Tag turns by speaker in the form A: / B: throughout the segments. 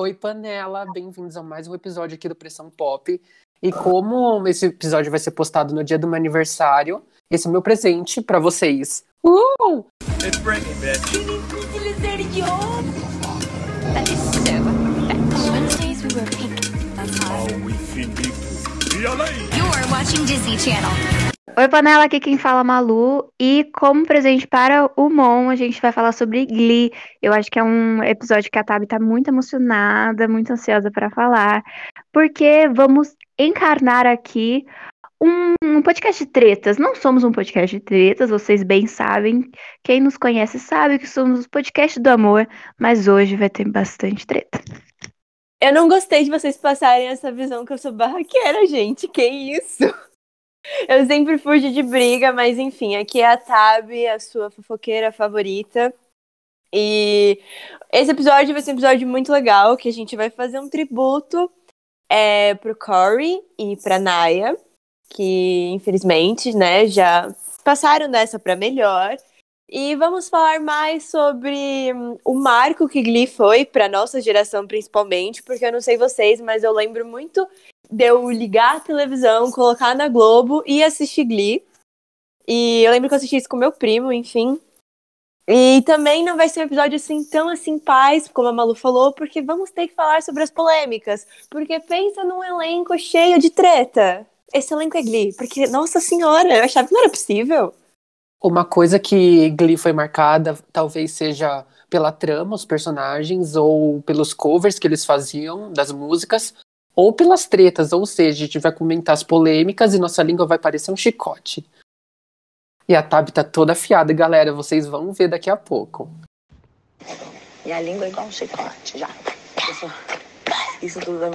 A: Oi, panela! Bem-vindos a mais um episódio aqui do Pressão Pop. E como esse episódio vai ser postado no dia do meu aniversário, esse é o meu presente pra vocês. Uh!
B: It's breaking, bitch. E.
C: You're watching Disney Channel.
D: Oi, Panela, aqui quem fala é Malu. E como presente para o Mon, a gente vai falar sobre Glee. Eu acho que é um episódio que a Tabi tá muito emocionada, muito ansiosa para falar, porque vamos encarnar aqui um, um podcast de tretas. Não somos um podcast de tretas, vocês bem sabem. Quem nos conhece sabe que somos o podcast do amor, mas hoje vai ter bastante treta.
E: Eu não gostei de vocês passarem essa visão que eu sou barraqueira, gente. Que isso? Eu sempre fujo de briga, mas enfim, aqui é a Tab, a sua fofoqueira favorita. E esse episódio vai ser um episódio muito legal, que a gente vai fazer um tributo é, pro Corey e pra Naya, que infelizmente, né, já passaram dessa pra melhor. E vamos falar mais sobre hum, o marco que Glee foi pra nossa geração, principalmente, porque eu não sei vocês, mas eu lembro muito de eu ligar a televisão, colocar na Globo e assistir Glee. E eu lembro que eu assisti isso com meu primo, enfim. E também não vai ser um episódio assim tão assim paz, como a Malu falou, porque vamos ter que falar sobre as polêmicas. Porque pensa num elenco cheio de treta. Esse elenco é Glee. Porque, nossa senhora, eu achava que não era possível.
A: Uma coisa que Glee foi marcada, talvez seja pela trama, os personagens, ou pelos covers que eles faziam das músicas, ou pelas tretas, ou seja, a gente vai comentar as polêmicas e nossa língua vai parecer um chicote. E a Tab tá toda afiada, galera, vocês vão ver daqui a pouco.
F: E a língua é igual um chicote, já. Isso, isso tudo vai...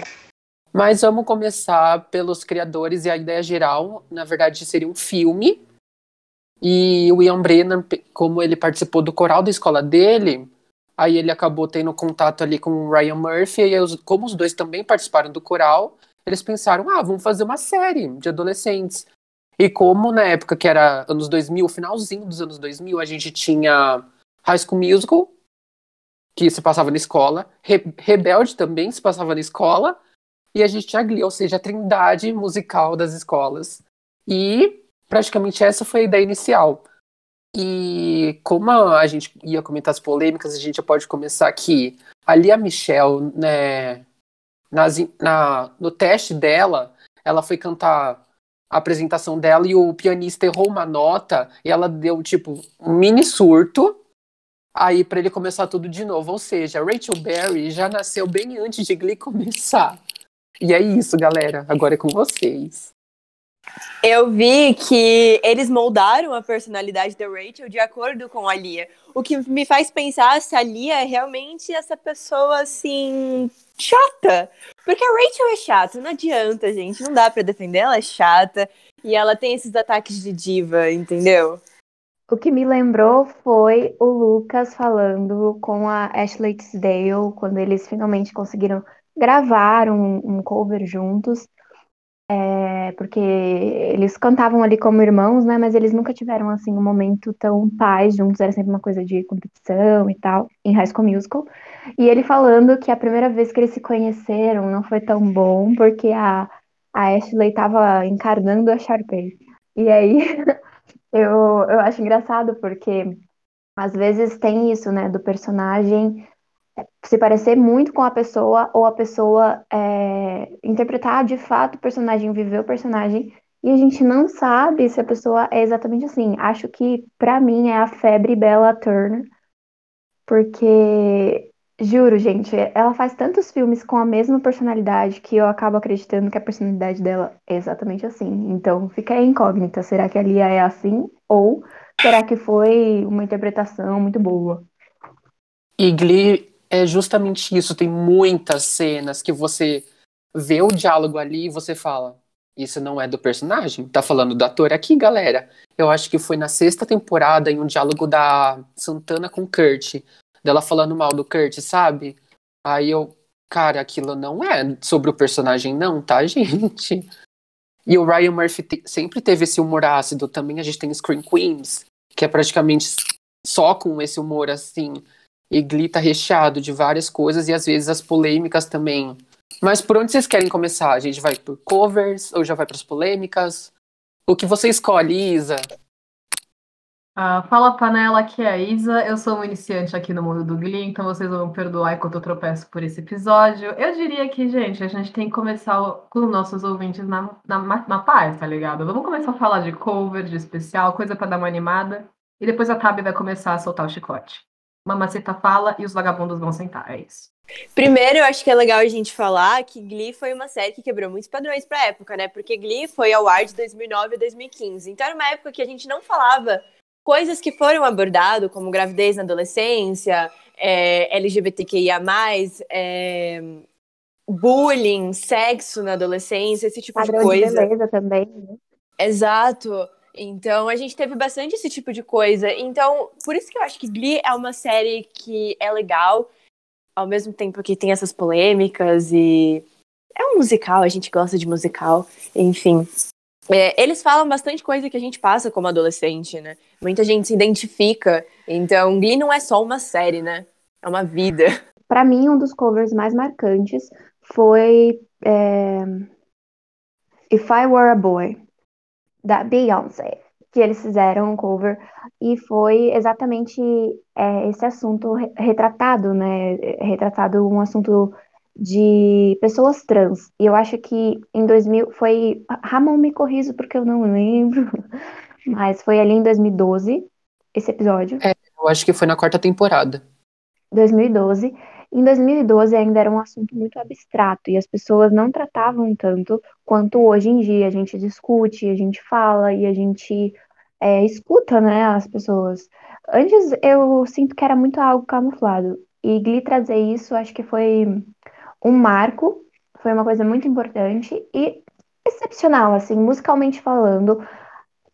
A: Mas vamos começar pelos criadores e a ideia geral, na verdade, seria um filme. E o Ian Brennan, como ele participou do coral da escola dele, aí ele acabou tendo contato ali com o Ryan Murphy, e aí, como os dois também participaram do coral, eles pensaram, ah, vamos fazer uma série de adolescentes. E como na época que era anos 2000, finalzinho dos anos 2000, a gente tinha High School Musical, que se passava na escola, Re Rebelde também se passava na escola, e a gente tinha Glee, ou seja, a trindade musical das escolas. E praticamente essa foi a ideia inicial. E como a gente ia comentar as polêmicas, a gente já pode começar aqui. Ali a Michelle, né, nas, na, no teste dela, ela foi cantar a apresentação dela e o pianista errou uma nota e ela deu tipo um mini surto aí para ele começar tudo de novo. Ou seja, Rachel Berry já nasceu bem antes de Glee começar. E é isso, galera. Agora é com vocês.
E: Eu vi que eles moldaram a personalidade da Rachel de acordo com a Lia. O que me faz pensar se a Lia é realmente essa pessoa assim. chata. Porque a Rachel é chata, não adianta, gente. Não dá para defender, ela é chata. E ela tem esses ataques de diva, entendeu?
D: O que me lembrou foi o Lucas falando com a Ashley Tisdale, quando eles finalmente conseguiram gravar um, um cover juntos. É, porque eles cantavam ali como irmãos, né? Mas eles nunca tiveram assim um momento tão paz juntos, era sempre uma coisa de competição e tal, em High School Musical. E ele falando que a primeira vez que eles se conheceram não foi tão bom, porque a, a Ashley tava encarnando a Sharpay. E aí eu, eu acho engraçado, porque às vezes tem isso, né, do personagem se parecer muito com a pessoa ou a pessoa é, interpretar de fato o personagem, viver o personagem e a gente não sabe se a pessoa é exatamente assim. Acho que para mim é a febre Bella Turner, porque juro, gente, ela faz tantos filmes com a mesma personalidade que eu acabo acreditando que a personalidade dela é exatamente assim. Então fica a incógnita, será que a Lia é assim ou será que foi uma interpretação muito boa?
A: E Glee é justamente isso. Tem muitas cenas que você vê o diálogo ali e você fala: Isso não é do personagem? Tá falando do ator aqui, galera. Eu acho que foi na sexta temporada em um diálogo da Santana com Kurt. Dela falando mal do Kurt, sabe? Aí eu, cara, aquilo não é sobre o personagem, não, tá, gente? E o Ryan Murphy te sempre teve esse humor ácido. Também a gente tem Scream Queens, que é praticamente só com esse humor assim E Glee tá recheado de várias coisas e às vezes as polêmicas também. Mas por onde vocês querem começar? A gente vai por covers ou já vai para as polêmicas? O que você escolhe, Isa?
G: Ah, fala panela, aqui é a Isa. Eu sou uma iniciante aqui no mundo do Glee, então vocês vão perdoar enquanto eu tropeço por esse episódio. Eu diria que, gente, a gente tem que começar com os nossos ouvintes na, na, na paz, tá ligado? Vamos começar a falar de cover, de especial, coisa pra dar uma animada. E depois a Tab vai começar a soltar o chicote. Mamacita fala e os vagabundos vão sentar, é isso.
E: Primeiro, eu acho que é legal a gente falar que Glee foi uma série que quebrou muitos padrões pra época, né? Porque Glee foi ao ar de 2009 a 2015. Então era uma época que a gente não falava coisas que foram abordadas, como gravidez na adolescência, é, LGBTQIA+, é, bullying, sexo na adolescência, esse tipo
D: Padrão
E: de
D: de
E: coisa.
D: beleza também. né?
E: Exato. Então a gente teve bastante esse tipo de coisa. Então, por isso que eu acho que Glee é uma série que é legal, ao mesmo tempo que tem essas polêmicas e é um musical, a gente gosta de musical, enfim. É, eles falam bastante coisa que a gente passa como adolescente, né? Muita gente se identifica. Então, Glee não é só uma série, né? É uma vida.
D: Pra mim, um dos covers mais marcantes foi é, If I Were a Boy, da Beyoncé, que eles fizeram um cover e foi exatamente é, esse assunto re- retratado, né? Retratado um assunto de pessoas trans. E eu acho que em 2000 foi. Ramon me corrija porque eu não lembro, mas foi ali em 2012 esse episódio.
A: Eu acho que foi na quarta temporada.
D: 2012. Em 2012 ainda era um assunto muito abstrato e as pessoas não tratavam tanto quanto hoje em dia. A gente discute, a gente fala e a gente é, escuta, né, as pessoas. Antes eu sinto que era muito algo camuflado e Glee trazer isso acho que foi um marco, foi uma coisa muito importante e excepcional, assim, musicalmente falando.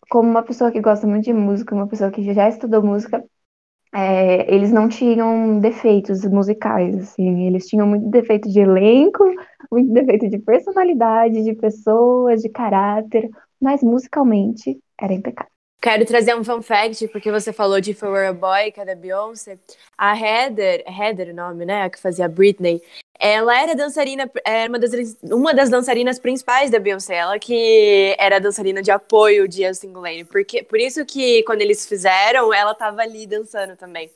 D: Como uma pessoa que gosta muito de música, uma pessoa que já estudou música, é, eles não tinham defeitos musicais, assim, eles tinham muito defeito de elenco, muito defeito de personalidade, de pessoas, de caráter, mas musicalmente era impecável.
E: Quero trazer um fun fact, porque você falou de Were a Boy, que é da Beyoncé. A Heather, Heather o nome, né? A que fazia Britney. Ela era dançarina, era uma das, uma das dançarinas principais da Beyoncé. Ela que era dançarina de apoio de Justin Lane. Porque, por isso que quando eles fizeram, ela tava ali dançando também.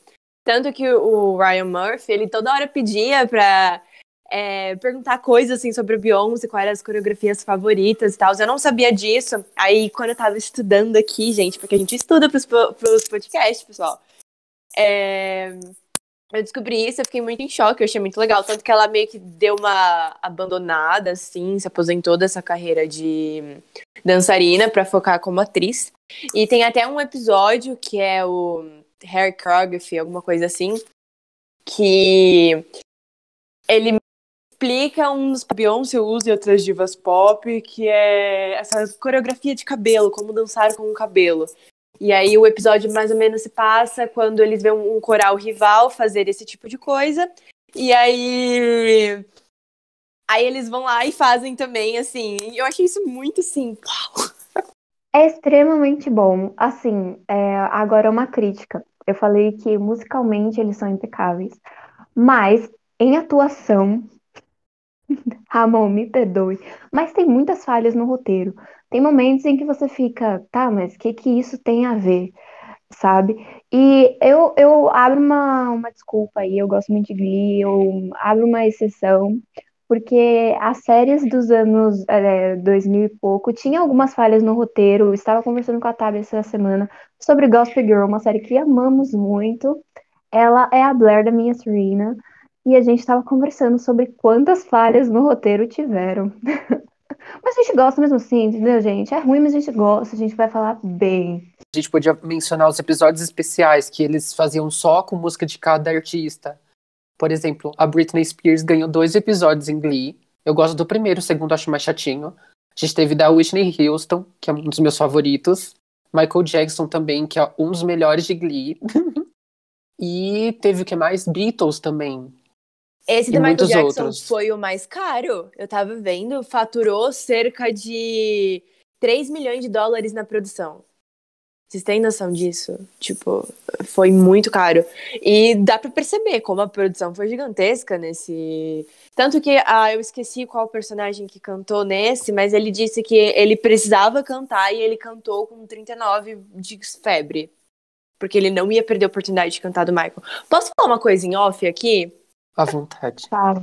E: Tanto que o Ryan Murphy, ele toda hora pedia pra é, perguntar coisas assim sobre a Beyoncé, quais eram as coreografias favoritas e tal. Eu não sabia disso. Aí, quando eu tava estudando aqui, gente, porque a gente estuda pros, pros podcasts, pessoal. é, eu descobri isso, eu fiquei muito em choque, eu achei muito legal. Tanto que ela meio que deu uma abandonada, assim, se aposentou dessa carreira de dançarina pra focar como atriz. E tem até um episódio que é o Hair Choreography, alguma coisa assim, que ele explica um dos Beyoncé usa e outras divas pop, que é essa coreografia de cabelo, como dançar com o cabelo. E aí o episódio mais ou menos se passa quando eles veem um coral rival fazer esse tipo de coisa. E aí aí eles vão lá e fazem também, assim. Eu achei isso muito assim.
D: É extremamente bom. Assim, é, agora uma crítica. Eu falei que musicalmente eles são impecáveis, mas em atuação, Ramon, me perdoe, mas tem muitas falhas no roteiro. Tem momentos em que você fica, tá, mas o que que isso tem a ver, sabe? E eu, eu abro uma, uma desculpa aí, eu gosto muito de Glee, eu abro uma exceção, porque as séries dos anos é, 2000 e pouco tinha algumas falhas no roteiro. Eu estava conversando com a Tab essa semana sobre Gospel Girl, uma série que amamos muito. Ela é a Blair da minha Serena. E a gente estava conversando sobre quantas falhas no roteiro tiveram. Mas a gente gosta mesmo assim, entendeu, gente? É ruim, mas a gente gosta, a gente vai falar bem.
A: A gente podia mencionar os episódios especiais que eles faziam só com música de cada artista. Por exemplo, a Britney Spears ganhou dois episódios em Glee. Eu gosto do primeiro, o segundo acho mais chatinho. A gente teve da Whitney Houston, que é um dos meus favoritos. Michael Jackson também, que é um dos melhores de Glee. e teve o que mais? Beatles também.
E: Esse do Michael Jackson
A: outros.
E: foi o mais caro. Eu tava vendo, faturou cerca de 3 milhões de dólares na produção. Vocês têm noção disso? Tipo, foi muito caro. E dá pra perceber como a produção foi gigantesca nesse. Tanto que ah, eu esqueci qual personagem que cantou nesse, mas ele disse que ele precisava cantar e ele cantou com 39 de febre. Porque ele não ia perder a oportunidade de cantar do Michael. Posso falar uma coisa em off aqui?
A: À vontade.
D: Fala.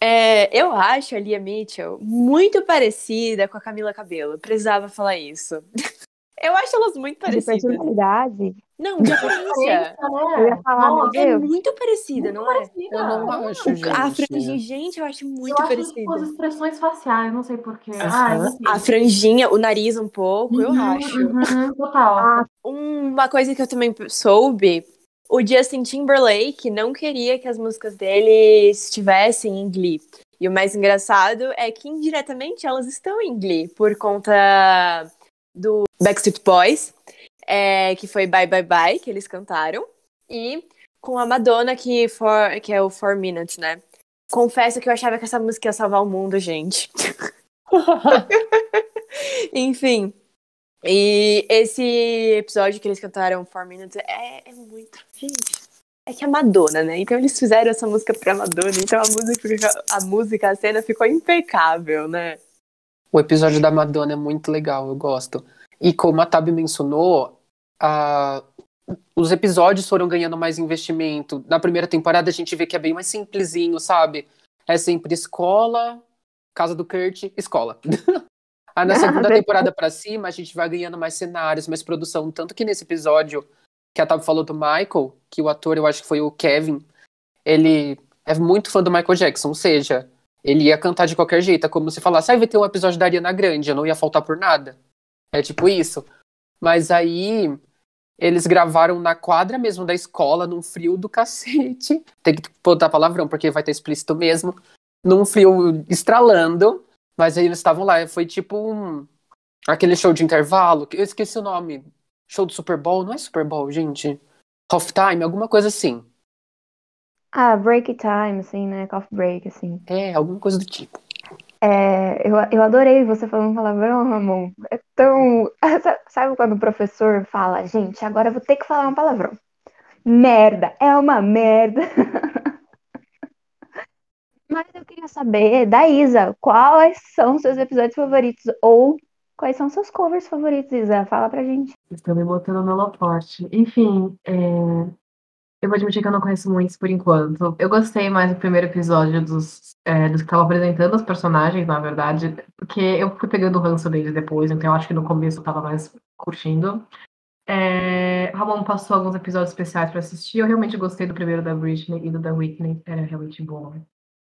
E: É, eu acho a Lia Mitchell muito parecida com a Camila Cabello. Precisava falar isso. Eu acho elas muito
D: De
E: parecidas.
D: personalidade.
E: Não, de aparência.
D: Eu ia falar, meu
G: Nossa,
E: É
D: Deus.
E: muito parecida, não é?
A: Eu não acho, gente.
E: A franjinha, gente, eu acho muito
G: eu acho
E: parecida.
G: as expressões faciais, não sei porquê. Enfim.
E: A franjinha, o nariz um pouco, eu
G: Uhum,
E: acho.
G: uhum, total.
D: Ah,
E: Uma coisa que eu também soube, o Justin Timberlake não queria que as músicas dele estivessem em Glee. E o mais engraçado é que indiretamente elas estão em Glee por conta do Backstreet Boys, é, que foi Bye Bye Bye, que eles cantaram, e com a Madonna, que, for, que é o Four Minutes, né? Confesso que eu achava que essa música ia salvar o mundo, gente. Enfim. E esse episódio que eles cantaram Four Minutes é, é muito. Gente. É que é Madonna, né? Então eles fizeram essa música pra Madonna, então a música, a música, a cena ficou impecável, né?
A: O episódio da Madonna é muito legal, eu gosto. E como a Tab mencionou, a- os episódios foram ganhando mais investimento. Na primeira temporada a gente vê que é bem mais simplesinho, sabe? É sempre escola, casa do Kurt, escola. Aí na segunda temporada pra cima a gente vai ganhando mais cenários, mais produção. Tanto que nesse episódio que a Tab falou do Michael, que o ator, eu acho que foi o Kevin, ele é muito fã do Michael Jackson, ou seja, ele ia cantar de qualquer jeito. É como se falasse, ah, vai ter um episódio da Ariana Grande, eu não ia faltar por nada. É tipo isso. Mas aí eles gravaram na quadra mesmo da escola, num frio do cacete. Tem que botar palavrão, porque vai estar explícito mesmo. Num frio estralando. Mas aí eles estavam lá. Foi tipo um... aquele show de intervalo. que Eu esqueci o nome. Show do Super Bowl? Não é Super Bowl, gente. Halftime, alguma coisa assim.
D: ah, break time, assim, né? Coffee break, assim.
A: É, alguma coisa do tipo.
D: É, eu, eu adorei você falando palavrão, Ramon. É tão. Sabe quando o professor fala, gente, agora eu vou ter que falar um palavrão? Merda, é uma merda. Mas eu queria saber da Isa, quais são seus episódios favoritos? Ou quais são seus covers favoritos, Isa? Fala pra gente.
G: Estão me botando no holofote. Enfim, é, eu vou admitir que eu não conheço muitos por enquanto. Eu gostei mais do primeiro episódio dos, é, dos que estavam apresentando os personagens, na verdade, porque eu fui pegando o ranço deles depois, então eu acho que no começo eu tava mais curtindo. É, Ramon passou alguns episódios especiais pra assistir. Eu realmente gostei do primeiro da Britney e do da Whitney. Era realmente bom.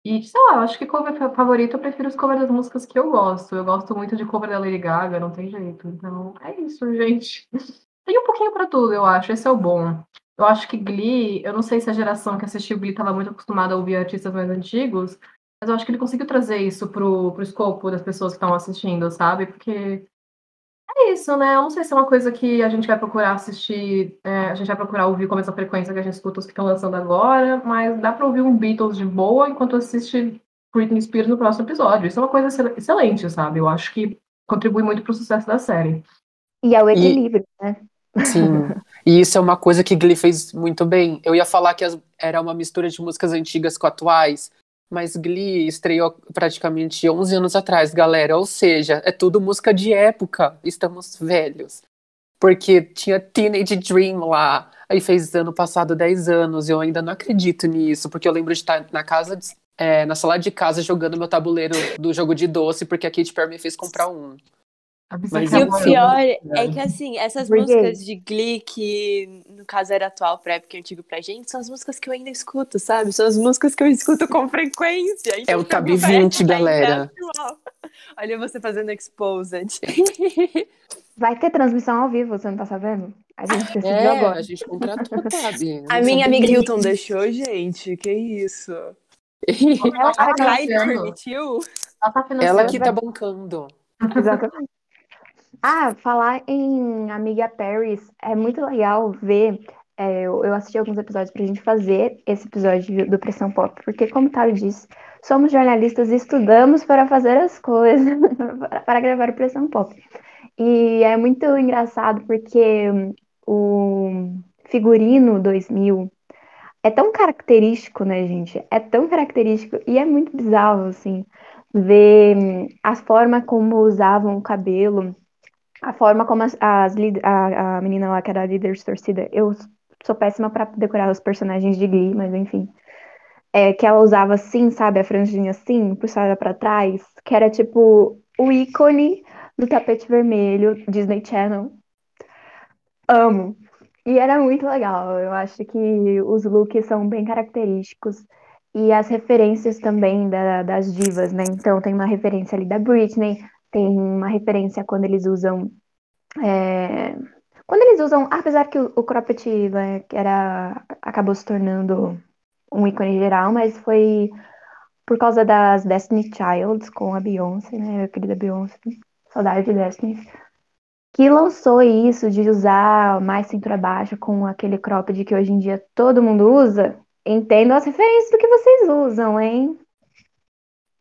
G: E, sei lá, eu acho que cover fa- favorito eu prefiro os covers das músicas que eu gosto. Eu gosto muito de cover da Lady Gaga, não tem jeito. Então, é isso, gente. Tem um pouquinho pra tudo, eu acho. Esse é o bom. Eu acho que Glee, eu não sei se a geração que assistiu Glee estava muito acostumada a ouvir artistas mais antigos, mas eu acho que ele conseguiu trazer isso pro, pro escopo das pessoas que estão assistindo, sabe? Porque é isso, né? Eu não sei se é uma coisa que a gente vai procurar assistir, é, a gente vai procurar ouvir com a mesma frequência que a gente escuta os que estão lançando agora, mas dá pra ouvir um Beatles de boa enquanto assiste Britney Spears no próximo episódio. Isso é uma coisa excel- excelente, sabe? Eu acho que contribui muito pro sucesso da série.
D: E é o
A: E-
D: equilíbrio, né?
A: Sim. E isso é uma coisa que Glee fez muito bem. Eu ia falar que as- era uma mistura de músicas antigas com atuais, mas Glee estreou praticamente 11 anos atrás, galera. Ou seja, é tudo música de época. Estamos velhos. Porque tinha Teenage Dream lá. Aí fez ano passado 10 anos. Eu ainda não acredito nisso, porque eu lembro de estar na casa, de- é, na sala de casa jogando meu tabuleiro do jogo de doce, porque a Katy Perry me fez comprar um. Mas
E: E o pior é que, assim, essas músicas de Glee, que no caso era atual pra época e antigo pra gente, são as músicas que eu ainda escuto, sabe? São as músicas que eu escuto com frequência.
A: É o
E: Então,
A: Tab
E: parece
A: 20,
E: que tá
A: galera.
E: Olha você fazendo exposed.
D: Vai ter transmissão ao vivo, você não tá sabendo? A gente decidiu
A: É,
D: agora.
A: a gente contratou a Tab.
E: A minha amiga Hilton deixou, gente. Que isso?
G: Ela
E: A Kai
G: financiando.
E: permitiu?
G: Ela tá financiando.
A: Ela que tá bancando.
D: Exatamente. Ah, falar em Amiga Paris é muito legal ver. é, eu, eu assisti alguns episódios pra gente fazer esse episódio do Pressão Pop, porque, como o Taro disse, somos jornalistas e estudamos para fazer as coisas, para- para gravar o Pressão Pop. E é muito engraçado porque o figurino 2000 é tão característico, né, gente? É tão característico e é muito bizarro, assim, ver hum, a forma como usavam o cabelo, a forma como as, as a, a menina lá que era a líder de torcida, eu sou péssima pra decorar os personagens de Glee, mas enfim. É, que ela usava assim, sabe, a franjinha assim, puxada pra trás, que era tipo o ícone do tapete vermelho, Disney Channel. Amo. E era muito legal. Eu acho que os looks são bem característicos. E as referências também da- das divas, né? Então tem uma referência ali da Britney, tem uma referência quando eles usam. é, Quando eles usam, apesar que o, o cropped né, era, acabou se tornando um ícone geral, mas foi por causa das Destiny Childs com a Beyoncé, né? A querida Beyoncé. Saudade de Destiny que lançou isso de usar mais cintura baixa com aquele cropped que hoje em dia todo mundo usa, entendo as referências do que vocês usam, hein?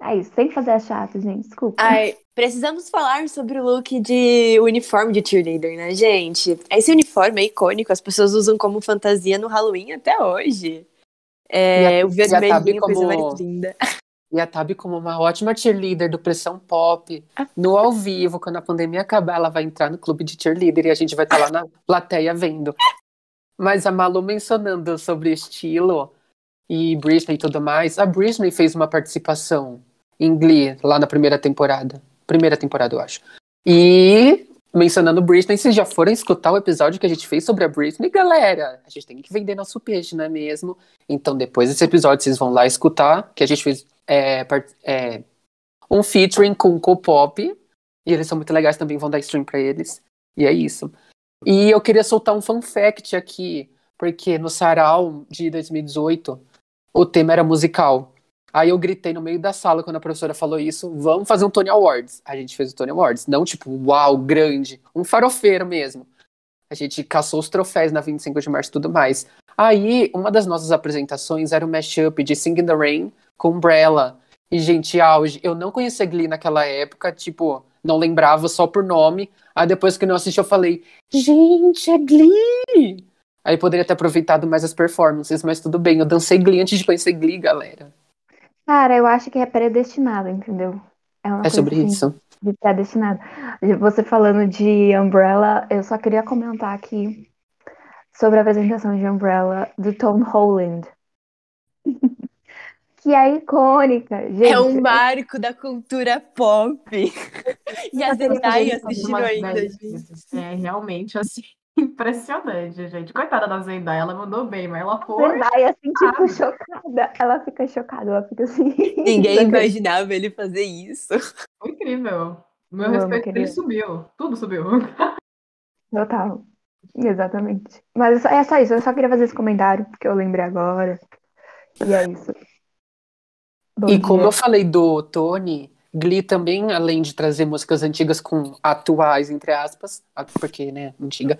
D: É isso, tem que fazer a chata, gente, desculpa.
E: Ai, precisamos falar sobre o look de uniforme de cheerleader, né, gente? Esse uniforme é icônico, as pessoas usam como fantasia no Halloween até hoje. É,
A: a-
E: o vermelhinho, coisa
A: como-
E: mais linda.
A: E a Tabi, como uma ótima cheerleader do Pressão Pop, no ao vivo, quando a pandemia acabar, ela vai entrar no clube de cheerleader e a gente vai estar lá na plateia vendo. Mas a Malu mencionando sobre estilo e Britney e tudo mais, a Britney fez uma participação em Glee lá na primeira temporada. Primeira temporada, eu acho. E mencionando Britney, vocês já foram escutar o episódio que a gente fez sobre a Britney, galera? A gente tem que vender nosso peixe, não é mesmo? Então, depois desse episódio, vocês vão lá escutar, que a gente fez é, é, um featuring com o K-pop. E eles são muito legais também, vão dar stream pra eles. E é isso. E eu queria soltar um fun fact aqui, porque no Sarau de 2018, o tema era musical. Aí eu gritei no meio da sala quando a professora falou isso, vamos fazer um Tony Awards. A gente fez o Tony Awards, não tipo, uau, grande, um farofeiro mesmo. A gente caçou os troféus na 25 de março e tudo mais. Aí, uma das nossas apresentações era o mashup de Sing in the Rain com Umbrella. E, gente, auge. Eu não conhecia Glee naquela época, tipo, não lembrava só por nome. Aí depois que eu assisti, eu falei, gente, é Glee! Aí poderia ter aproveitado mais as performances, mas tudo bem, eu dancei Glee antes de conhecer Glee, galera.
D: Cara, eu acho que é predestinado, entendeu? uma
A: É
D: coisa
A: sobre
D: assim,
A: isso.
D: De predestinado. Você falando de Umbrella, eu só queria comentar aqui sobre a apresentação de Umbrella do Tom Holland. que é icônica, gente.
E: É um marco da cultura pop. E a Zendaya assistindo ainda, gente.
G: É realmente assim, impressionante, gente. Coitada da Zendaya, ela mandou bem, mas ela foi.
D: Zendaya, assim, tipo, chocada. Ela fica chocada, ela fica assim.
E: Ninguém imaginava ele fazer isso.
G: Foi incrível. Meu
D: Eu amo,
G: respeito dele
D: querida.
G: subiu. Tudo subiu.
D: Total. Exatamente. Mas é só- é só isso, eu só queria fazer esse comentário, porque eu lembrei agora. E é isso. Bom
A: E como
D: dia.
A: eu falei do Tony, Glee também, além de trazer músicas antigas com atuais, entre aspas, porque, né, antiga,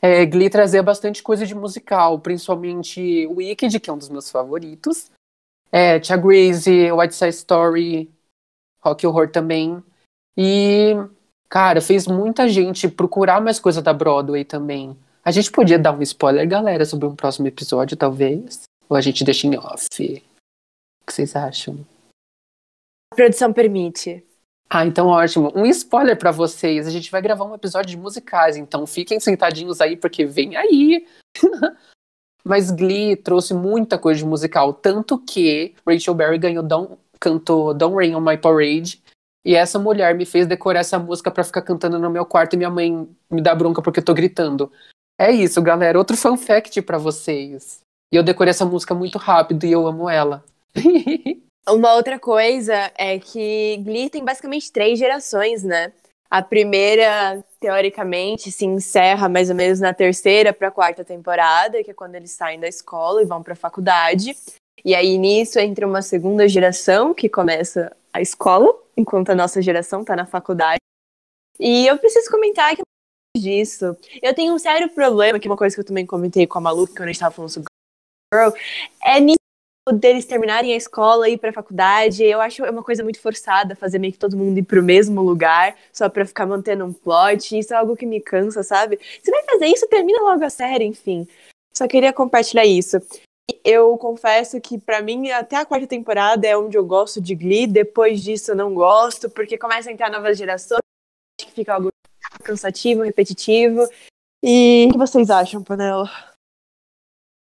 A: é, Glee trazia bastante coisa de musical, principalmente Wicked, que é um dos meus favoritos, é, Tia Grace, White Side Story, Rock Horror também, e, cara, fez muita gente procurar mais coisa da Broadway também. A gente podia dar um spoiler, galera, sobre um próximo episódio, talvez? Ou a gente deixa em off? O que vocês acham?
E: Produção permite.
A: Ah, então ótimo. Um spoiler pra vocês. A gente vai gravar um episódio de musicais, então fiquem sentadinhos aí porque vem aí. Mas Glee trouxe muita coisa de musical, tanto que Rachel Berry ganhou cantou Don't Rain on My Parade. E essa mulher me fez decorar essa música pra ficar cantando no meu quarto e minha mãe me dá bronca porque eu tô gritando. É isso, galera. Outro fun fact pra vocês. E eu decorei essa música muito rápido e eu amo ela.
E: Uma outra coisa é que Glee tem basicamente três gerações, né? A primeira, teoricamente, se encerra mais ou menos na terceira para a quarta temporada, que é quando eles saem da escola e vão para a faculdade. E aí nisso entra uma segunda geração que começa a escola, enquanto a nossa geração tá na faculdade. E eu preciso comentar que disso. Eu tenho um sério problema, que é uma coisa que eu também comentei com a Malu quando a gente tava falando sobre Girl, é nisso deles terminarem a escola e ir pra faculdade. Eu acho uma coisa muito forçada fazer meio que todo mundo ir pro mesmo lugar só pra ficar mantendo um plot. Isso é algo que me cansa, sabe? Se vai fazer isso, termina logo a série, enfim. Só queria compartilhar isso. Eu confesso que pra mim até a quarta temporada é onde eu gosto de Glee. Depois disso eu não gosto, porque começa a entrar novas gerações, acho que fica algo cansativo, repetitivo. E o que vocês acham, Panela?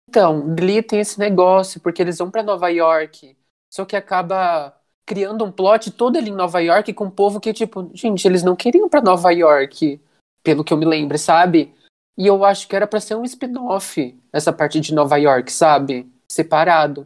A: Então, Glee tem esse negócio, porque eles vão pra Nova York, só que acaba criando um plot todo ali em Nova York com um povo que, tipo, gente, eles não queriam pra Nova York, pelo que eu me lembro, sabe? E eu acho que era pra ser um spin-off, essa parte de Nova York, sabe? Separado.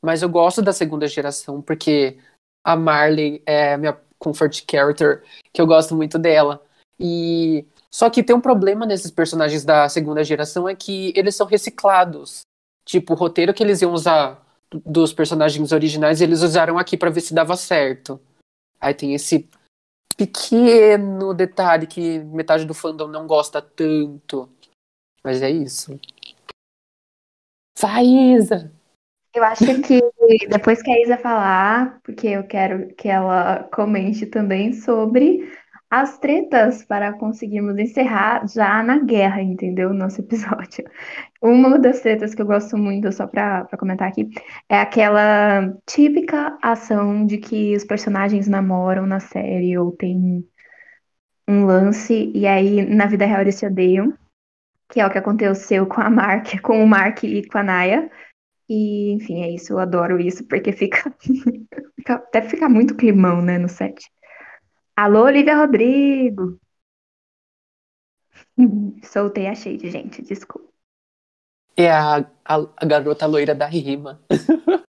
A: Mas eu gosto da segunda geração, porque a Marley é a minha comfort character, que eu gosto muito dela. E só que tem um problema nesses personagens da segunda geração é que eles são reciclados. Tipo, o roteiro que eles iam usar do- dos personagens originais, eles usaram aqui pra ver se dava certo. Aí tem esse pequeno detalhe que metade do fandom não gosta tanto. Mas é isso. Faísa!
D: Eu acho que depois que a Isa falar, porque eu quero que ela comente também sobre as tretas para conseguirmos encerrar já na guerra, entendeu? Nosso episódio. Uma das tretas que eu gosto muito, só para comentar aqui, é aquela típica ação de que os personagens namoram na série ou tem um lance e aí na vida real eles se odeiam, que é o que aconteceu com a Mark, com o Mark e com a Naya. E, enfim, é isso, eu adoro isso, porque fica até fica muito climão, né, no set. Alô, Olivia Rodrigo! Soltei a shade, gente, desculpa.
A: É a, a, a garota loira da rima.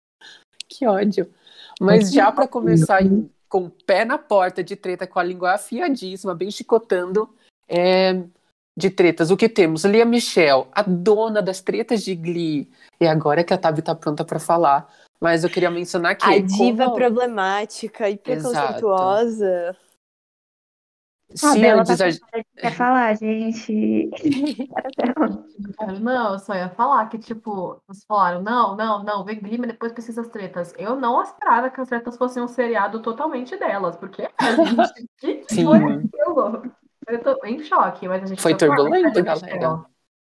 A: que ódio. Mas já pra começar em- com o pé na porta de treta, com a língua afiadíssima, bem chicotando, é, de tretas, o que temos? Lia Michelle, a dona das tretas de Glee. E agora que a Tabi tá pronta pra falar. Mas eu queria mencionar que.
E: A diva
A: como-
E: problemática e preconceituosa.
D: A
A: se
D: Bela
A: antes
D: tá
A: a-
D: cara de que quer falar, gente.
G: Não, eu só ia falar que, tipo, vocês falaram, não, não, não, vem mas depois precisa as tretas. Eu não esperava que as tretas fossem um seriado totalmente delas, porque gente, que
A: Sim.
G: foi aquilo? Eu tô em choque, mas a gente
A: Foi
G: tá
A: turbulento, galera.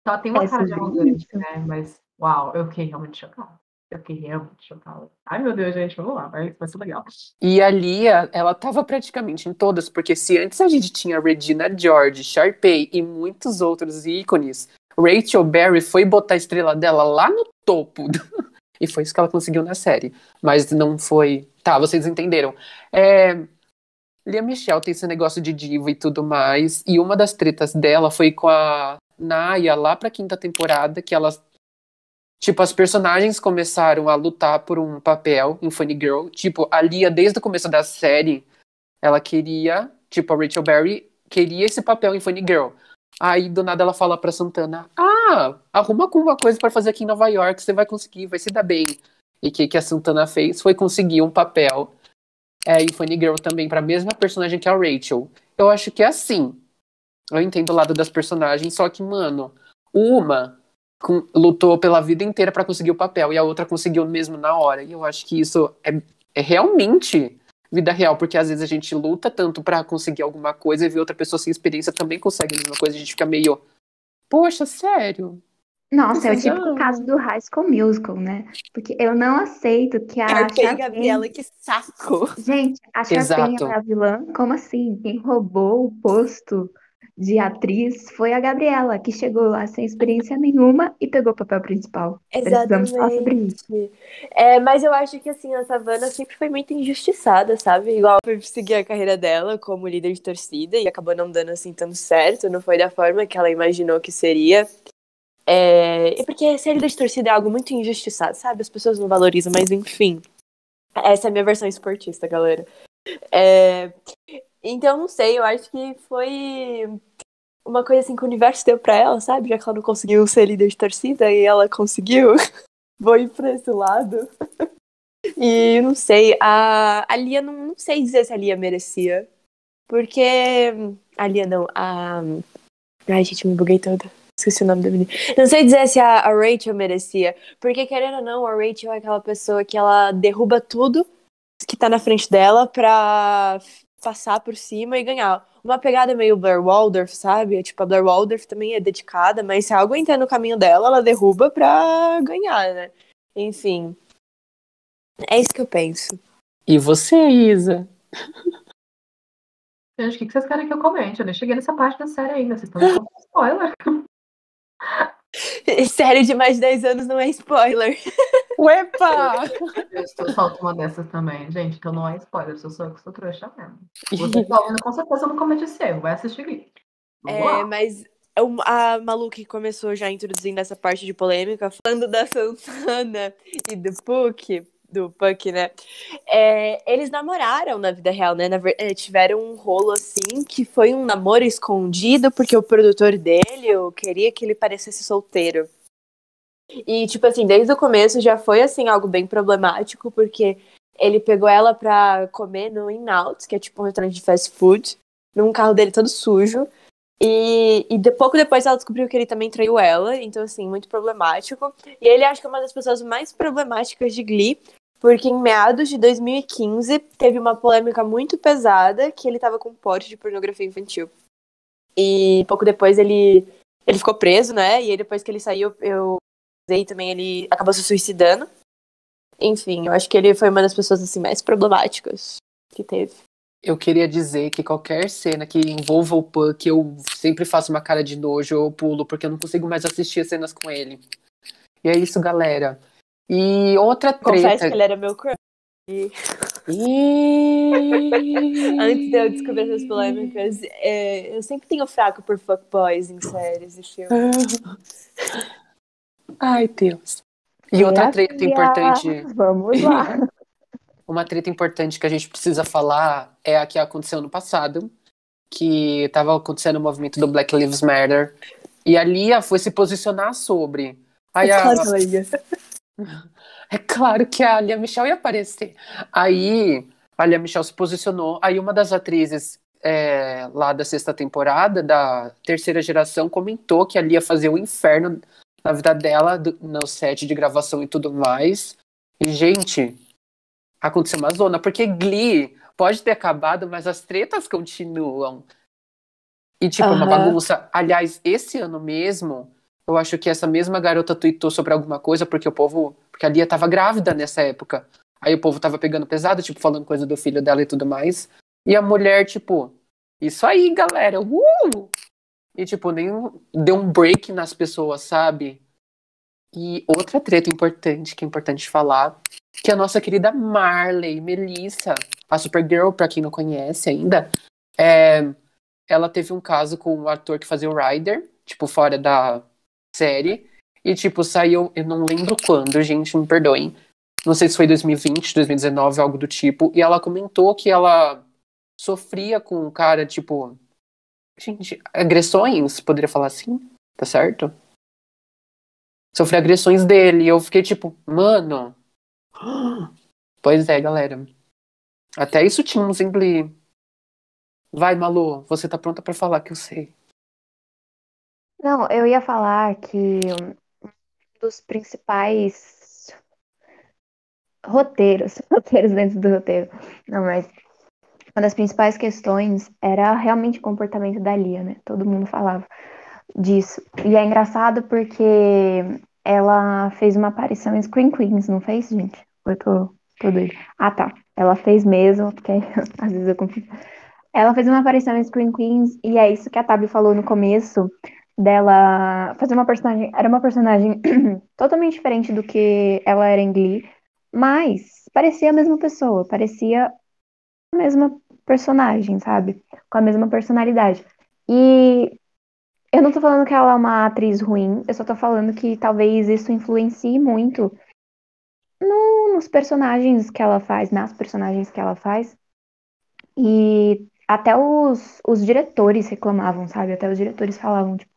G: Ela tem uma
D: É
G: cara de arrogante, né? Mas, uau, eu fiquei realmente chocada. Eu fiquei realmente chocada. Ai, meu Deus, gente, vamos lá, vai, vai ser legal.
A: E a Lia, ela tava praticamente em todas, porque se antes a gente tinha Regina George, Sharpay e muitos outros ícones, Rachel Berry foi botar a estrela dela lá no topo. e foi isso que ela conseguiu na série. Mas não foi. Tá, vocês entenderam. É... Lia Michelle tem esse negócio de diva e tudo mais. E uma das tretas dela foi com a Naya lá pra quinta temporada, que elas Tipo, as personagens começaram a lutar por um papel em Funny Girl. Tipo, a Lia, desde o começo da série, ela queria, tipo, a Rachel Berry queria esse papel em Funny Girl. Aí, do nada, ela fala pra Santana: Ah, arruma alguma coisa pra fazer aqui em Nova York, você vai conseguir, vai se dar bem. E o que, que a Santana fez foi conseguir um papel é, em Funny Girl também pra mesma personagem que a Rachel. Eu acho que é assim. Eu entendo o lado das personagens, só que, mano, uma com- lutou pela vida inteira pra conseguir o papel e a outra conseguiu mesmo na hora. E eu acho que isso é, é realmente vida real, porque às vezes a gente luta tanto pra conseguir alguma coisa e ver outra pessoa sem experiência também consegue a mesma coisa. A gente fica meio, poxa, sério?
D: Nossa, é o
A: Precisão.
D: típico caso do High School Musical, né? Porque eu não aceito que a
E: Sharpay
D: Sharpay-
E: Gabriela, que saco!
D: Gente, a Sharpay
A: Exato.
D: é a vilã? Como assim? Quem roubou o posto de atriz foi a Gabriela, que chegou lá sem experiência nenhuma e pegou o papel principal. Precisamos falar sobre isso.
E: Exatamente. É, mas eu acho que assim, a Savannah sempre foi muito injustiçada, sabe? Igual foi seguir a carreira dela como líder de torcida e acabou não dando assim tanto certo, não foi da forma que ela imaginou que seria. É, porque ser líder de torcida é algo muito injustiçado, sabe? As pessoas não valorizam, mas enfim. Essa é a minha versão esportista, galera. É, então, não sei, eu acho que foi uma coisa assim que o universo deu pra ela, sabe? Já que ela não conseguiu ser líder de torcida e ela conseguiu. Vou ir pra esse lado. E não sei, a, a Lia, não, não sei dizer se a Lia merecia. Porque. A Lia não, a. Ai, gente, me buguei toda. Esqueci o nome da menina. Não sei dizer se a, a Rachel merecia. Porque, querendo ou não, a Rachel é aquela pessoa que ela derruba tudo que tá na frente dela pra passar por cima e ganhar. Uma pegada meio Blair Waldorf, sabe? Tipo, a Blair Waldorf também é dedicada, mas se algo entrar no caminho dela, ela derruba pra ganhar, né? Enfim. É isso que eu penso.
A: E você, Isa?
G: Gente, o que vocês querem que eu comente? Eu nem cheguei nessa parte da série ainda. Vocês estão me contando spoiler.
E: Série de mais de 10 anos não é spoiler.
A: Uepa!
G: Eu solta uma dessas também. Gente, então não é spoiler. Eu sou eu que sou trouxa mesmo. Você tá ouvindo, com certeza não comete esse erro. Vai assistir. Vamos
E: É, mas o- a Malu que começou já introduzindo essa parte de polêmica, falando da Santana e do Puck, do Puck, né? É, eles namoraram na vida real, né? Na ver- é, tiveram um rolo assim, que foi um namoro escondido, porque o produtor dele queria que ele parecesse solteiro. E, tipo assim, desde o começo já foi, assim, algo bem problemático, porque ele pegou ela pra comer no In-Out, que é tipo um restaurante de fast food, num carro dele todo sujo. E, e de pouco depois ela descobriu que ele também traiu ela, então, assim, muito problemático. E ele acho que é uma das pessoas mais problemáticas de Glee, porque em meados de 2015 teve uma polêmica muito pesada que ele tava com porte de pornografia infantil. E pouco depois ele, ele ficou preso, né? E aí depois que ele saiu, eu usei também, ele acabou se suicidando. Enfim, eu acho que ele foi uma das pessoas assim mais problemáticas que teve.
A: Eu queria dizer que qualquer cena que envolva o Puck, eu sempre faço uma cara de nojo ou pulo, porque eu não consigo mais assistir as cenas com ele. E é isso, galera. E outra
E: Confesso
A: treta.
E: que ele era meu crush.
A: Ih!
E: Antes de eu descobrir essas polêmicas, é, eu sempre tenho fraco por fuckboys em séries e filmes.
A: Ai, Deus. E outra treta importante,
D: Vamos lá.
A: uma treta importante que a gente precisa falar é a que aconteceu no passado, que estava acontecendo o movimento do Black Lives Matter. E a Lia foi se posicionar sobre. Aí a. É claro que a Lia Michelle ia aparecer. Aí a Lia Michelle se posicionou. Aí uma das atrizes é, lá da sexta temporada, da terceira geração, comentou que a Lia fazia o inferno na vida dela, do- no set de gravação e tudo mais. E, gente, aconteceu uma zona, porque Glee pode ter acabado, mas as tretas continuam. E, tipo, é uma bagunça. Aliás, esse ano mesmo, eu acho que essa mesma garota tweetou sobre alguma coisa, porque o povo. Porque a Lia tava grávida nessa época. Aí o povo tava pegando pesado, tipo, falando coisa do filho dela e tudo mais. E a mulher, tipo, isso aí, galera. Uh! E, tipo, nem deu um break nas pessoas, sabe? E outra treta importante, que é importante falar, que a nossa querida Marley Melissa, a Supergirl, pra quem não conhece ainda, é, ela teve um caso com o ator que fazia o Ryder, tipo, fora da série. E, tipo, saiu, eu não lembro quando, gente, me perdoem. Não sei se foi 2020, 2019, algo do tipo. E ela comentou que ela sofria com um cara, tipo. Gente, agressões, poderia falar assim? Tá certo? Sofri agressões dele. E eu fiquei tipo, mano. Pois é, galera. Até isso tínhamos em Glee. Vai, Malu, você tá pronta pra falar que eu sei.
D: Não, eu ia falar que um dos principais roteiros, roteiros dentro do roteiro, não, mas uma das principais questões era realmente o comportamento da Lia, né? Todo mundo falava disso. E é engraçado porque ela fez uma aparição em Screen Queens, não fez, gente? Eu tô, tô doida. Ah, tá. Ela fez mesmo, porque às vezes eu confundo. Ela fez uma aparição em Screen Queens, e é isso que a Tabi falou no começo, dela fazer uma personagem. Era uma personagem totalmente diferente do que ela era em Glee, mas parecia a mesma pessoa, parecia a mesma personagem, sabe? Com a mesma personalidade. E eu não tô falando que ela é uma atriz ruim, eu só tô falando que talvez isso influencie muito no- nos personagens que ela faz, nas personagens que ela faz. E até os, os diretores reclamavam, sabe? Até os diretores falavam, tipo,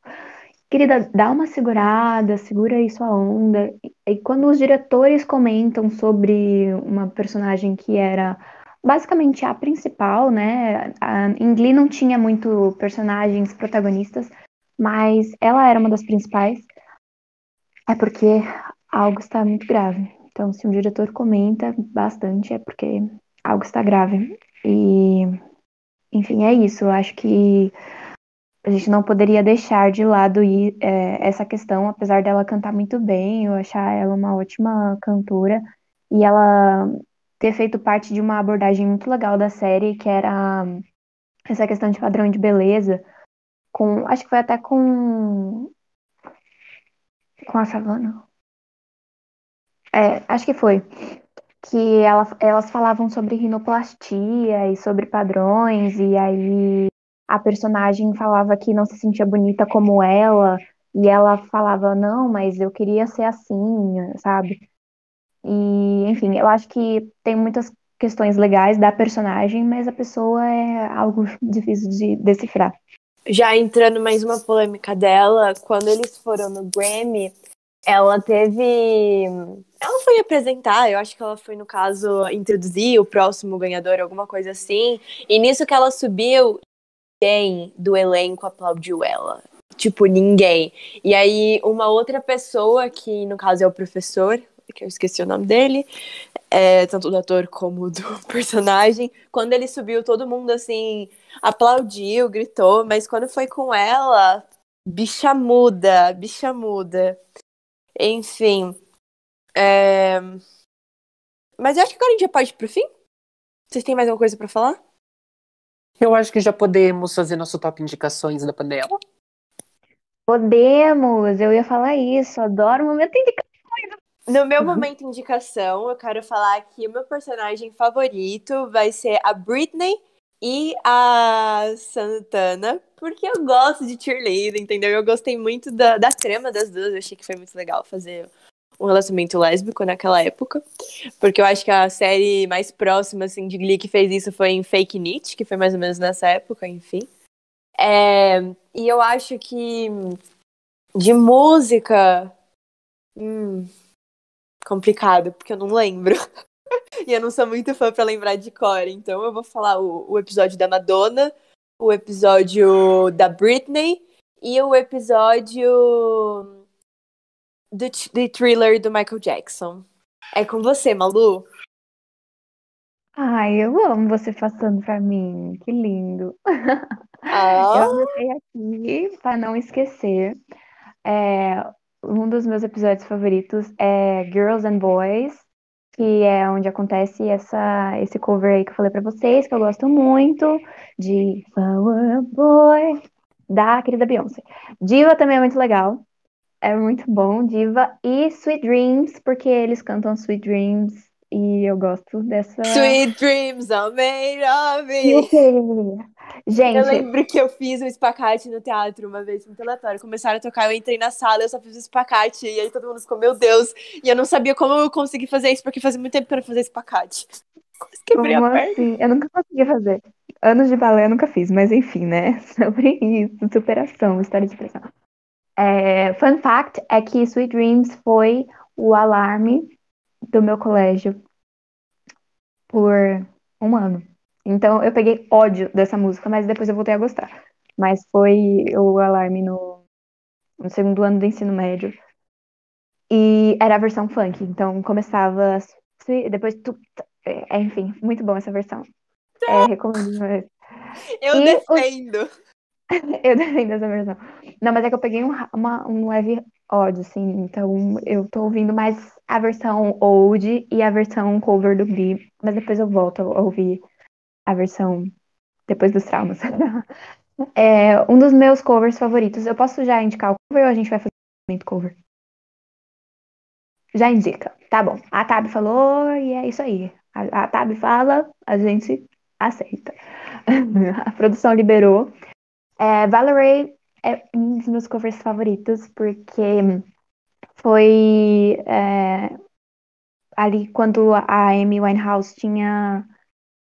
D: querida, dá uma segurada, segura aí sua onda. E, e quando os diretores comentam sobre uma personagem que era basicamente a principal, né? A, Glee não tinha muito personagens protagonistas, mas ela era uma das principais. É porque algo está muito grave. Então, se um diretor comenta bastante, é porque algo está grave. E, enfim, é isso. Eu acho que a gente não poderia deixar de lado é, essa questão, apesar dela cantar muito bem, eu achar ela uma ótima cantora. E ela ter feito parte de uma abordagem muito legal da série, que era essa questão de padrão de beleza, com, acho que foi até com com a Savannah. É, acho que foi. Que ela, elas falavam sobre rinoplastia e sobre padrões, e aí a personagem falava que não se sentia bonita como ela, e ela falava, não, mas eu queria ser assim, sabe? E, enfim, eu acho que tem muitas questões legais da personagem, mas a pessoa é algo difícil de decifrar.
E: Já entrando mais uma polêmica dela, quando eles foram no Grammy, ela teve. Ela foi apresentar, eu acho que ela foi, no caso, introduzir o próximo ganhador, alguma coisa assim. E nisso que ela subiu, ninguém do elenco aplaudiu ela. Tipo, ninguém. E aí, uma outra pessoa, que no caso é o professor, que eu esqueci o nome dele, é, tanto do ator como do personagem. Quando ele subiu, todo mundo assim aplaudiu, gritou, mas quando foi com ela, bicha muda, bicha muda. Enfim. É... Mas eu acho que agora a gente já pode ir pro fim. Vocês têm mais alguma coisa para falar?
A: Eu acho que já podemos fazer nosso top indicações da panela.
D: Podemos, eu ia falar isso, adoro o momento indicação.
E: No meu momento indicação, eu quero falar que o meu personagem favorito vai ser a Britney e a Santana, porque eu gosto de cheerleader, entendeu? Eu gostei muito da, da trama das duas, eu achei que foi muito legal fazer um relacionamento lésbico naquela época, porque eu acho que a série mais próxima, assim, de Glee que fez isso foi em Fake Nietzsche, que foi mais ou menos nessa época, enfim. É, e eu acho que de música... Hum, complicado, porque eu não lembro. e eu não sou muito fã pra lembrar de cor. Então eu vou falar o, o episódio da Madonna, o episódio da Britney e o episódio do, do thriller do Michael Jackson. É com você, Malu?
D: Ai, eu amo você passando pra mim. Que lindo.
E: Ah.
D: Eu anotei aqui para não esquecer. É, um dos meus episódios favoritos é Girls and Boys, que é onde acontece essa, esse cover aí que eu falei pra vocês, que eu gosto muito, de Flower Boy, da querida Beyoncé. Diva também é muito legal, é muito bom, Diva. E Sweet Dreams, porque eles cantam Sweet Dreams e eu gosto dessa.
E: Sweet dreams are made of it.
D: Gente,
E: Eu lembro que eu fiz um espacate no teatro uma vez, muito aleatório. Começaram a tocar, eu entrei na sala, eu só fiz o espacate. E aí todo mundo ficou, meu Deus. E eu não sabia como eu consegui fazer isso, porque fazia muito tempo que eu não fazia espacate. Quase quebrei
D: como
E: a perna.
D: assim? Eu nunca consegui fazer. Anos de balé eu nunca fiz, mas enfim, né? Sobre isso, superação, história de superação. É, fun fact é que Sweet Dreams foi o alarme do meu colégio por um ano. Então eu peguei ódio dessa música, mas depois eu voltei a gostar. Mas foi o alarme no, no segundo ano do ensino médio. E era a versão funk, então começava. Depois. tu- é, enfim, muito bom essa versão. É, recomendo. mas-
E: Eu
D: E o-
E: defendo.
D: Eu defendo essa versão. Não, mas é que eu peguei um, uma- um leve ódio, assim. Então eu tô ouvindo mais a versão old e a versão cover do Glee. Mas depois eu volto a ouvir a versão depois dos traumas. É, um dos meus covers favoritos. Eu posso já indicar o cover ou a gente vai fazer momento cover? Já indica. Tá bom. A Tab falou e é isso aí. A, a Tab fala, a gente aceita. A produção liberou. É, Valerie é um dos meus covers favoritos, porque foi é, ali quando a Amy Winehouse tinha.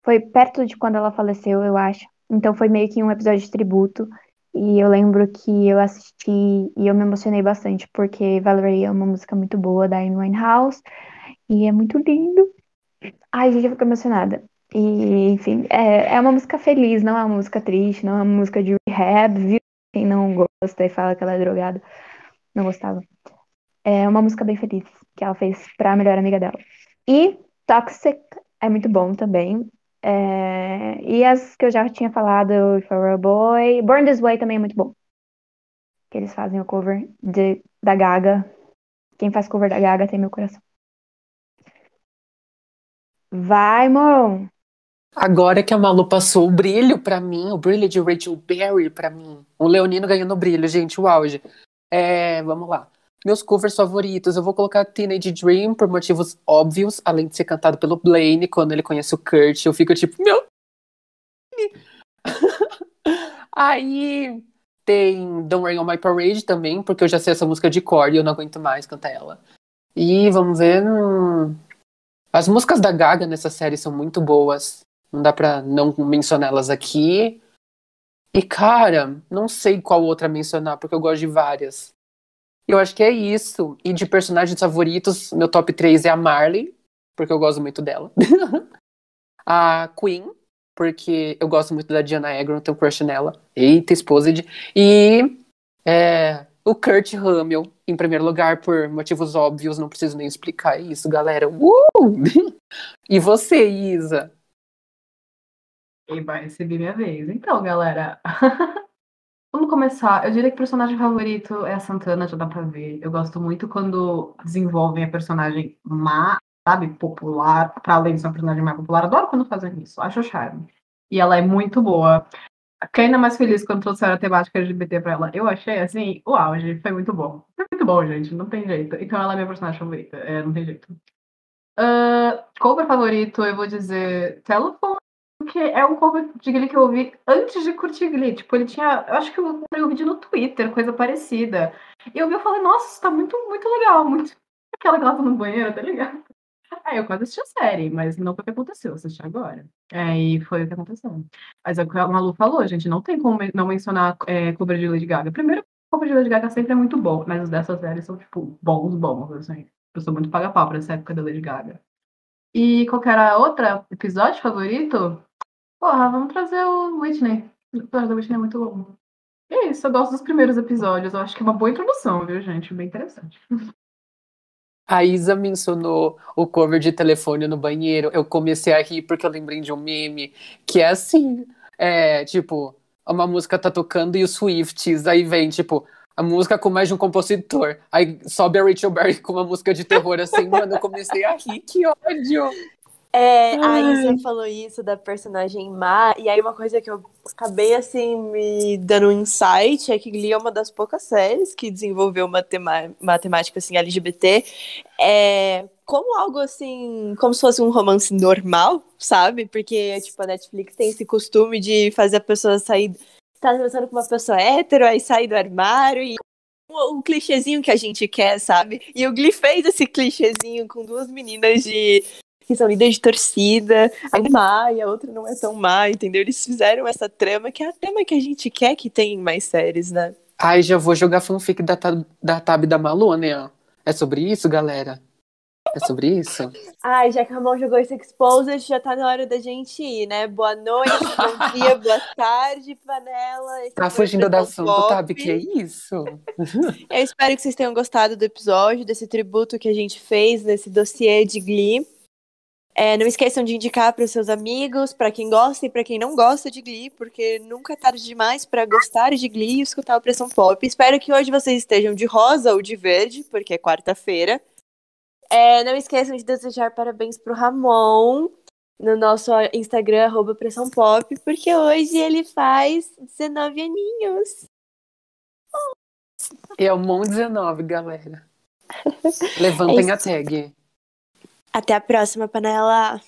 D: Foi perto de quando ela faleceu, eu acho. Então foi meio que um episódio de tributo. E eu lembro que eu assisti e eu me emocionei bastante, porque Valerie é uma música muito boa da Amy Winehouse. E é muito lindo. Ai, gente, eu fico emocionada. E, enfim, é, é uma música feliz, não é uma música triste, não é uma música de rehab, viu? Quem não gosta e fala que ela é drogada, não gostava. É uma música bem feliz que ela fez pra melhor amiga dela. E Toxic é muito bom também. É, E as que eu já tinha falado, If a Boy, Born This Way também é muito bom. Que eles fazem o cover de, da Gaga. Quem faz cover da Gaga tem meu coração. Vai, Mon!
A: Agora que a Malu passou o brilho pra mim, o brilho de Rachel Berry pra mim. O Leonino ganhando brilho, gente, o auge. É, vamos lá. Meus covers favoritos, eu vou colocar Teenage Dream por motivos óbvios, além de ser cantado pelo Blaine quando ele conhece o Kurt, eu fico tipo, meu. Aí tem Don't Rain on My Parade também, porque eu já sei essa música de cor e eu não aguento mais cantar ela. E vamos ver. hum, As músicas da Gaga nessa série são muito boas. Não dá pra não mencioná-las aqui. E, cara, não sei qual outra mencionar, porque eu gosto de várias. Eu acho que é isso. E de personagens favoritos, meu top 3 é a Marley, porque eu gosto muito dela. a Queen, porque eu gosto muito da Diana Agron, tenho crush nela. Eita, Exposed. E é, o Kurt Rummel, em primeiro lugar, por motivos óbvios, não preciso nem explicar isso, galera. Uh! e você, Isa?
G: Vai receber minha vez. Então, galera. Vamos começar. Eu diria que o personagem favorito é a Santana, já dá pra ver. Eu gosto muito quando desenvolvem a personagem má, sabe, popular, pra além de ser uma personagem mais popular. Adoro quando fazem isso. Acho charme. E ela é muito boa. Fiquei ainda mais feliz quando trouxeram a temática LGBT pra ela. Eu achei, assim, o auge. Foi muito bom. Foi muito bom, gente. Não tem jeito. Então ela é minha personagem favorita. É, não tem jeito. Ah, cover favorito, eu vou dizer Telephone, porque é um cover de Glee que eu ouvi antes de curtir Glee. Tipo, ele tinha. Eu acho que eu comprei um vídeo no Twitter, coisa parecida. E eu vi e falei, nossa, isso tá muito, muito legal. Muito. Aquela que ela tá no banheiro, tá ligado? Aí eu quase assisti a série, mas não foi o que aconteceu, eu assisti agora. E foi o que aconteceu. Mas é o que a Malu falou, gente, não tem como não mencionar é, cover de Lady Gaga. Primeiro, o cover de Lady Gaga sempre é muito bom, mas os dessas séries são, tipo, bons, bons, assim. Eu sou muito paga-pau pra essa época da Lady Gaga. E qual que era a outra episódio favorito? Porra, vamos trazer o Whitney. O episódio da Whitney é muito bom. E é isso, eu gosto dos primeiros episódios. Eu acho que é uma boa introdução, viu, gente? Bem interessante.
A: A Isa mencionou o cover de telefone no banheiro. Eu comecei a rir porque eu lembrei de um meme que é assim: é tipo, uma música tá tocando e os Swifts, aí vem, tipo, a música com mais de um compositor. Aí sobe a Rachel Berry com uma música de terror, assim, mano, eu comecei a rir, que ódio!
E: É, a. Isa falou isso da personagem má, e aí uma coisa que eu acabei assim me dando um insight é que Glee é uma das poucas séries que desenvolveu uma, tema- uma temática assim LGBT é, como algo assim, como se fosse um romance normal, sabe? Porque tipo a Netflix tem esse costume de fazer a pessoa sair, tá conversando com uma pessoa hétero, aí sair do armário e o, o clichêzinho que a gente quer, sabe? E o Glee fez esse clichêzinho com duas meninas de que são líderes de torcida, a é má e a outra não é tão má, entendeu? Eles fizeram essa trama, que é a trama que a gente quer que tenha em mais séries, né?
A: Ai, já vou jogar fanfic da, Tab- da Tab da Malu, né? É sobre isso, galera? É sobre isso?
E: Ai, já que a Ramon jogou esse Exposed, já tá na hora da gente ir, né? Boa noite, bom dia, boa tarde, panela.
A: Tá fugindo do
E: Pressão
A: assunto. Tab? Que é isso?
E: Eu espero que vocês tenham gostado do episódio, desse tributo que a gente fez nesse dossiê de Glee. É, não esqueçam de indicar para os seus amigos, para quem gosta e para quem não gosta de Glee, porque nunca é tarde demais para gostar de Glee e escutar o Pressão Pop. Espero que hoje vocês estejam de rosa ou de verde, porque é quarta-feira. É, não esqueçam de desejar parabéns pro Ramon no nosso Instagram, arroba Pressão Pop, porque hoje ele faz 19 aninhos.
A: É o Mon 19, galera. Levantem
E: É
A: a tag.
E: Até a próxima, panela!